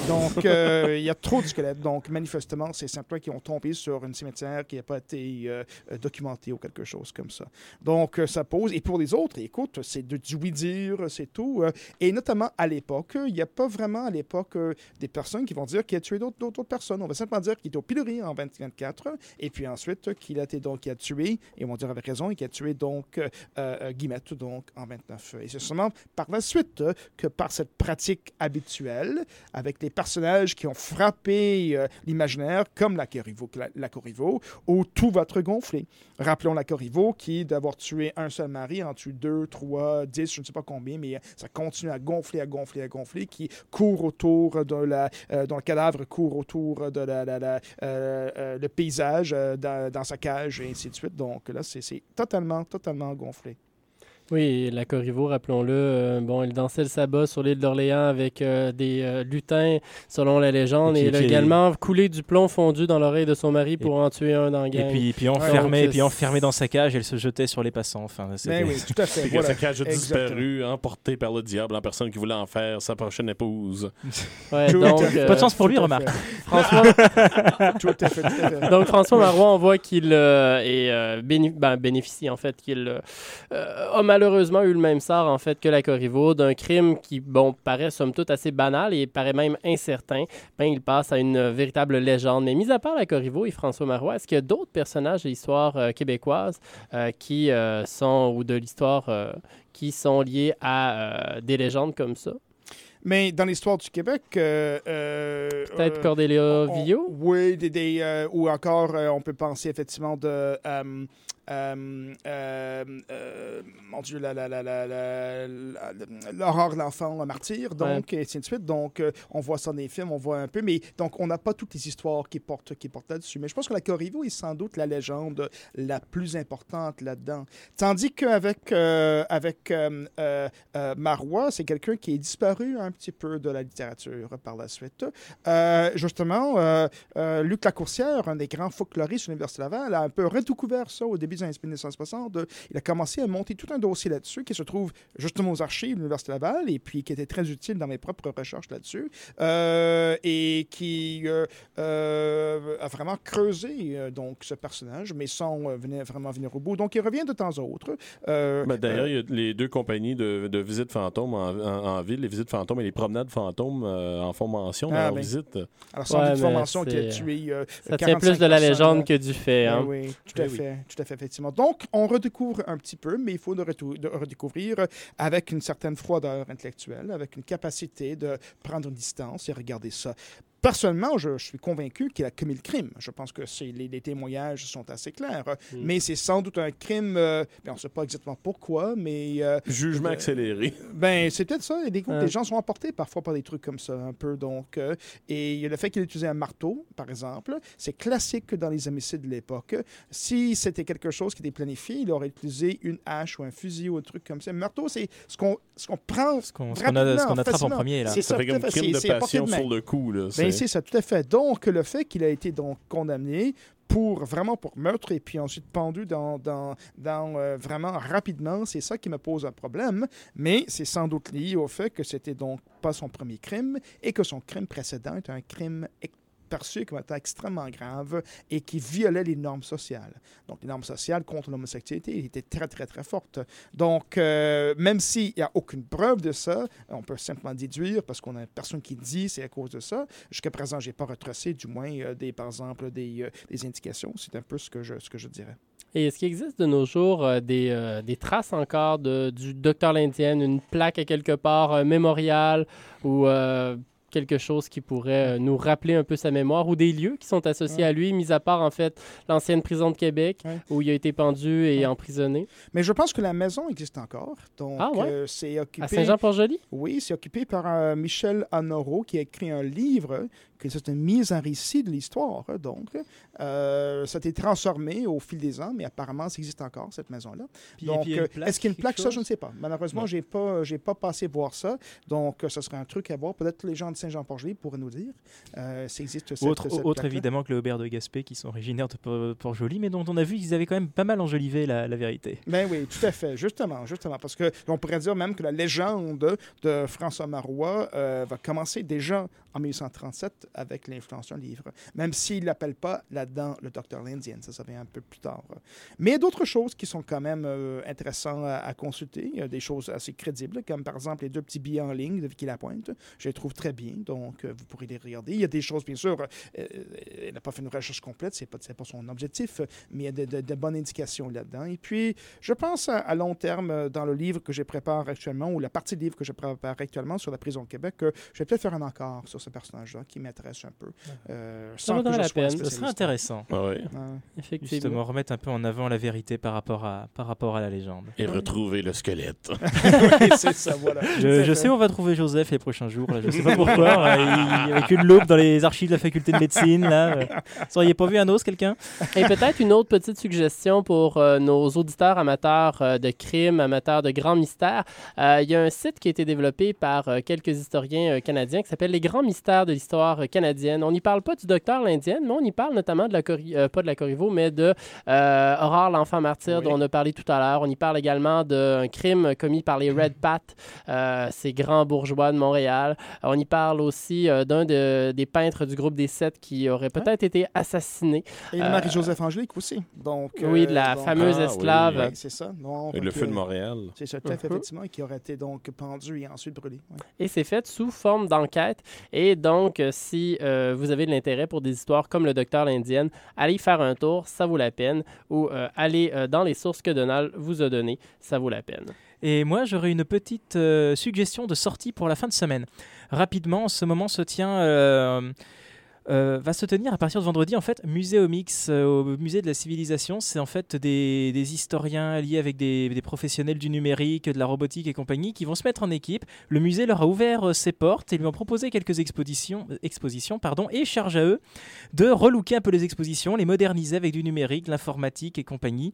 Donc, euh, il y a trop de squelettes. Donc, manifestement, c'est simplement qu'ils ont tombé sur un cimetière qui n'a pas été euh, documenté ou quelque chose comme ça. Donc, ça pose. Et pour les autres, écoute, c'est de, du oui-dire, c'est tout. et notamment à l'époque, il n'y a pas vraiment à l'époque des personnes qui vont dire qu'il a tué d'autres, personnes. On va simplement dire qu'il était au pilori en 2024 et puis ensuite qu'il a été donc qu'il a tué, et on va dire avec raison, et qu'il a tué donc euh, euh, Guillemette donc en 29. Et c'est seulement par la suite que par cette pratique habituelle, avec les personnages qui ont frappé euh, l'imaginaire, comme la Corriveau, où tout va être gonflé. Rappelons la Corriveau qui, d'avoir tué un seul mari, en tue deux, trois, dix, je ne sais pas combien, mais ça continue à gonfler, à gonfler, à gonfler, qui court autour de la, euh, dont le cadavre court autour de la, euh, euh, le paysage euh, dans, dans sa cage et ainsi de suite. Donc là, c'est totalement, totalement gonflé. Oui, la Corriveau, rappelons-le, euh, bon, elle dansait le sabbat sur l'île d'Orléans avec euh, des euh, lutins, selon la légende, Et et, qui- elle a également coulé du plomb fondu dans l'oreille de son mari pour en tuer un dans la Et puis, puis Donc, enfermée, puis enfermée dans sa cage, elle se jetait sur les passants. Enfin, Mais oui, tout à fait. Puis voilà. sa cage a disparu, emporté par le diable en personne qui voulait en faire sa prochaine épouse. Ouais, donc, euh, Pas de chance pour lui, remarque. François, donc François Marois, on voit qu'il euh, est, euh, béni- ben, bénéficie, en fait, qu'il a malheureusement eu le même sort, en fait, que la Corriveau, d'un crime qui, bon, paraît somme toute assez banal et paraît même incertain. Ben, il passe à une véritable légende. Mais mis à part la Corriveau et François Marois, est-ce qu'il y a d'autres personnages de l'histoire euh, québécoise euh, qui euh, sont, ou de l'histoire, euh, qui sont liés à des légendes comme ça? Mais dans l'histoire du Québec, euh, euh, Peut-être Cordélia Villot? Oui, des, des, euh, ou encore, on peut penser effectivement de. Euh, euh, euh, mon Dieu, la- la- l'horreur de l'enfant martyr, donc, et ainsi de suite. Donc, on voit ça dans les films, on voit un peu, mais donc, on n'a pas toutes les histoires qui portent, qui portent là-dessus. Mais je pense que la Corriveau est sans doute la légende la plus importante là-dedans. Tandis qu'avec avec, Marois, c'est quelqu'un qui est disparu un petit peu de la littérature par la suite. Justement, Luc Lacourcière, un des grands folkloristes de l'Université Laval, a un peu redécouvert ça au début des années 1960. Il a commencé à monter tout un dossier là-dessus qui se trouve justement aux archives de l'Université Laval et puis qui était très utile dans mes propres recherches là-dessus euh, et qui euh, euh, a vraiment creusé euh, donc ce personnage, mais sans euh, venir, vraiment venir au bout. Donc, il revient de temps à autre. Euh, Ben, D'ailleurs, euh, il y a les deux compagnies de, de visites fantômes en, en- en ville, les visites fantômes et les promenades fantômes euh, en font mention dans Ah, leurs ben. visites. alors, sans Ouais, doute qui a c'est- tué. euh, Ça tient plus 45 de la légende que du fait. hein. Oui, oui, tout à Oui, oui. fait, tout à fait, Donc, on redécouvre un petit peu, mais il faut le redécouvrir avec une certaine froideur intellectuelle, avec une capacité de prendre une distance et regarder ça. Personnellement, je, je suis convaincu qu'il a commis le crime. Je pense que les, les témoignages sont assez clairs. Mm. Mais c'est sans doute un crime, euh, ben, on ne sait pas exactement pourquoi, mais euh, Jugement Euh, accéléré. ben, c'est peut-être ça. Ouais. les gens sont emportés parfois par des trucs comme ça, un peu. Donc, euh, et le fait qu'il ait utilisé un marteau, par exemple, c'est classique dans les homicides de l'époque. Si c'était quelque chose qui était planifié, il aurait utilisé une hache ou un fusil ou un truc comme ça. Un marteau, c'est ce qu'on ce qu'on prend. Ce qu'on attrape en premier, là. C'est Ça ça, fait comme fait. crime de passion de sur le coup. Là. Ben, C'est- ça, tout à fait. Donc, le fait qu'il a été donc condamné pour vraiment pour meurtre et puis ensuite pendu dans, euh, vraiment rapidement, c'est ça qui me pose un problème. Mais c'est sans doute lié au fait que c'était donc pas son premier crime et que son crime précédent est un crime perçu comme étant extrêmement grave et qui violait les normes sociales. Donc, les normes sociales contre l'homosexualité étaient très, très, très fortes. Donc, euh, même s'il n'y a aucune preuve de ça, on peut simplement déduire, parce qu'on a personne qui dit c'est à cause de ça. Jusqu'à présent, je n'ai pas retracé, du moins, euh, des, par exemple, des, euh, des indications. C'est un peu ce que je, ce que je dirais. Et est-ce qu'il existe de nos jours des, des traces encore du docteur l'Indienne, une plaque à quelque part, un mémorial ou quelque chose qui pourrait euh, nous rappeler un peu sa mémoire ou des lieux qui sont associés Ouais. à lui, mis à part en fait l'ancienne prison de Québec Ouais. où il a été pendu et Ouais. emprisonné Mais je pense que la maison existe encore. Donc, Ah euh, c'est occupé... à Saint-Jean-Port-Joli? Oui, c'est occupé par euh, Michel Honoreau qui a écrit un livre que c'est une mise en récit de l'histoire. hein, Donc, euh, ça a été transformé au fil des ans, mais apparemment, ça existe encore, cette maison-là. Donc, euh, est-ce qu'il y a une quelque plaque? Ça, je ne sais pas. Malheureusement, je n'ai pas, j'ai pas passé voir ça. Donc, euh, ce serait un truc à voir. Peut-être que les gens de Saint-Jean-Port-Joli pourraient nous dire euh, s'il existe cette, Autre, cette autre évidemment que le Aubert de Gaspé, qui sont originaires de Port- Port-Joli, mais dont on a vu qu'ils avaient quand même pas mal enjolivé la, la vérité. Ben oui, tout à fait, justement, justement, parce que on pourrait dire même que la légende de François Marois euh, va commencer déjà en 1837 avec l'influence d'un livre, même s'il l'appelle pas là-dedans le docteur l'Indien, ça, ça vient un peu plus tard. Mais il y a d'autres choses qui sont quand même euh, intéressantes à, consulter, des choses assez crédibles, comme par exemple les deux petits billets en ligne de Vicky Lapointe, je les trouve très bien, donc euh, vous pourrez les regarder. Il y a des choses, bien sûr, euh, elle n'a pas fait une recherche complète, c'est pas, pas son objectif, mais il y a de, bonnes indications là-dedans. Et puis, je pense à, long terme, euh, dans le livre que je prépare actuellement, ou la partie de livre que je prépare actuellement sur la prison de Québec, je vais peut-être faire un encore sur ce personnage-là qui m'intéresse un peu. euh, Ça vaudrait la peine. Ce serait intéressant. Ah ouais. Ouais. Effectivement. Justement, remettre un peu en avant la vérité par rapport à, par rapport à la légende. Et retrouver le squelette. Oui, c'est ça, voilà. Je, je sais où on va trouver Joseph les prochains jours. Là. Je sais pas pourquoi. là, il- avec une loupe dans les archives de la faculté de médecine. Là. euh. Vous auriez pas vu un os, quelqu'un? Et peut-être une autre petite suggestion pour euh, nos auditeurs amateurs euh, de crimes, amateurs de grands mystères. Euh, il y a un site qui a été développé par euh, quelques historiens euh, canadiens qui s'appelle Les grands mystères de l'histoire euh, canadienne. On n'y parle pas du docteur l'Indienne, mais on y parle notamment de la Corri- euh, pas de la Corriveau, mais de euh, Aurore l'enfant martyr Oui. dont on a parlé tout à l'heure. On y parle également d'un crime commis par les Red Pat, euh, ces grands bourgeois de Montréal. On y parle aussi euh, d'un de- des peintres du groupe des Sept qui aurait peut-être été assassiné. Et Euh, Marie-Joseph Angélique aussi. Donc, Oui, de la donc- fameuse Ah, esclave. Oui, c'est ça. Donc, Et le feu de Montréal. C'est ça, tout à fait, effectivement, et qui aurait été donc pendu et ensuite brûlé. ouais. Et c'est fait sous forme d'enquête. Et donc, euh, si euh, vous avez de l'intérêt pour des histoires comme le docteur l'Indienne, allez faire un tour, ça vaut la peine. Ou euh, allez dans les sources que Donald vous a données, ça vaut la peine. Et moi, j'aurais une petite suggestion de sortie pour la fin de semaine. Rapidement, en ce moment se tient. Euh, va se tenir à partir de vendredi en fait Muséomix euh, au musée de la civilisation. C'est en fait des, historiens liés avec des, professionnels du numérique de la robotique et compagnie qui vont se mettre en équipe. Le musée leur a ouvert euh, ses portes et lui ont proposé quelques expositions, euh, expositions pardon, et charge à eux de relooker un peu les expositions les moderniser avec du numérique l'informatique et compagnie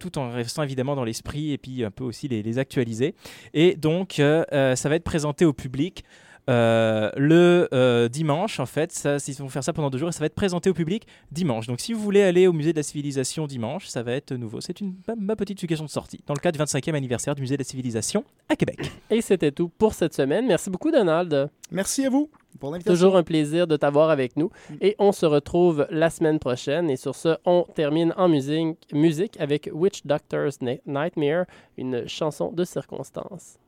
tout en restant évidemment dans l'esprit et puis un peu aussi les, actualiser. Et donc ça va être présenté au public le euh, dimanche, en fait, ça, ils vont faire ça pendant deux jours et ça va être présenté au public dimanche. Donc, si vous voulez aller au musée de la civilisation dimanche, ça va être nouveau. C'est une ma, petite suggestion de sortie dans le cadre du 25e anniversaire du musée de la civilisation à Québec. Et c'était tout pour cette semaine. Merci beaucoup, Donald. Merci à vous. Toujours un plaisir de t'avoir avec nous. Et on se retrouve la semaine prochaine. Et sur ce, on termine en musique, musique avec Witch Doctor's Nightmare, une chanson de circonstance.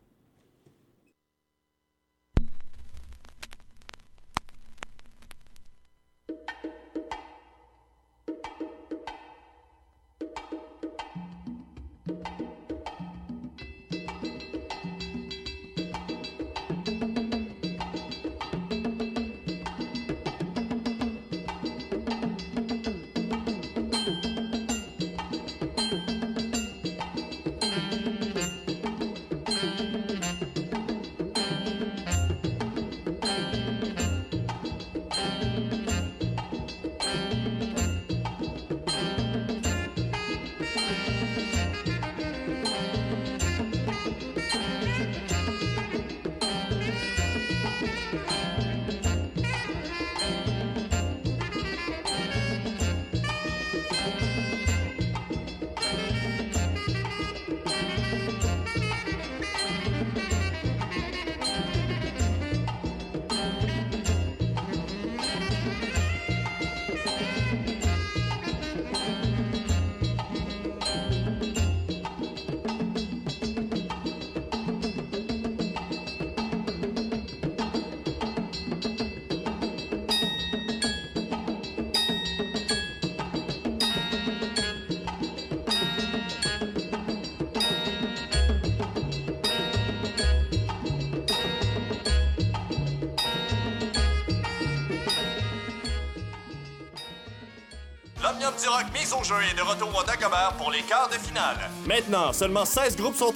Pour les quarts de finale. Maintenant, seulement 16 groupes sont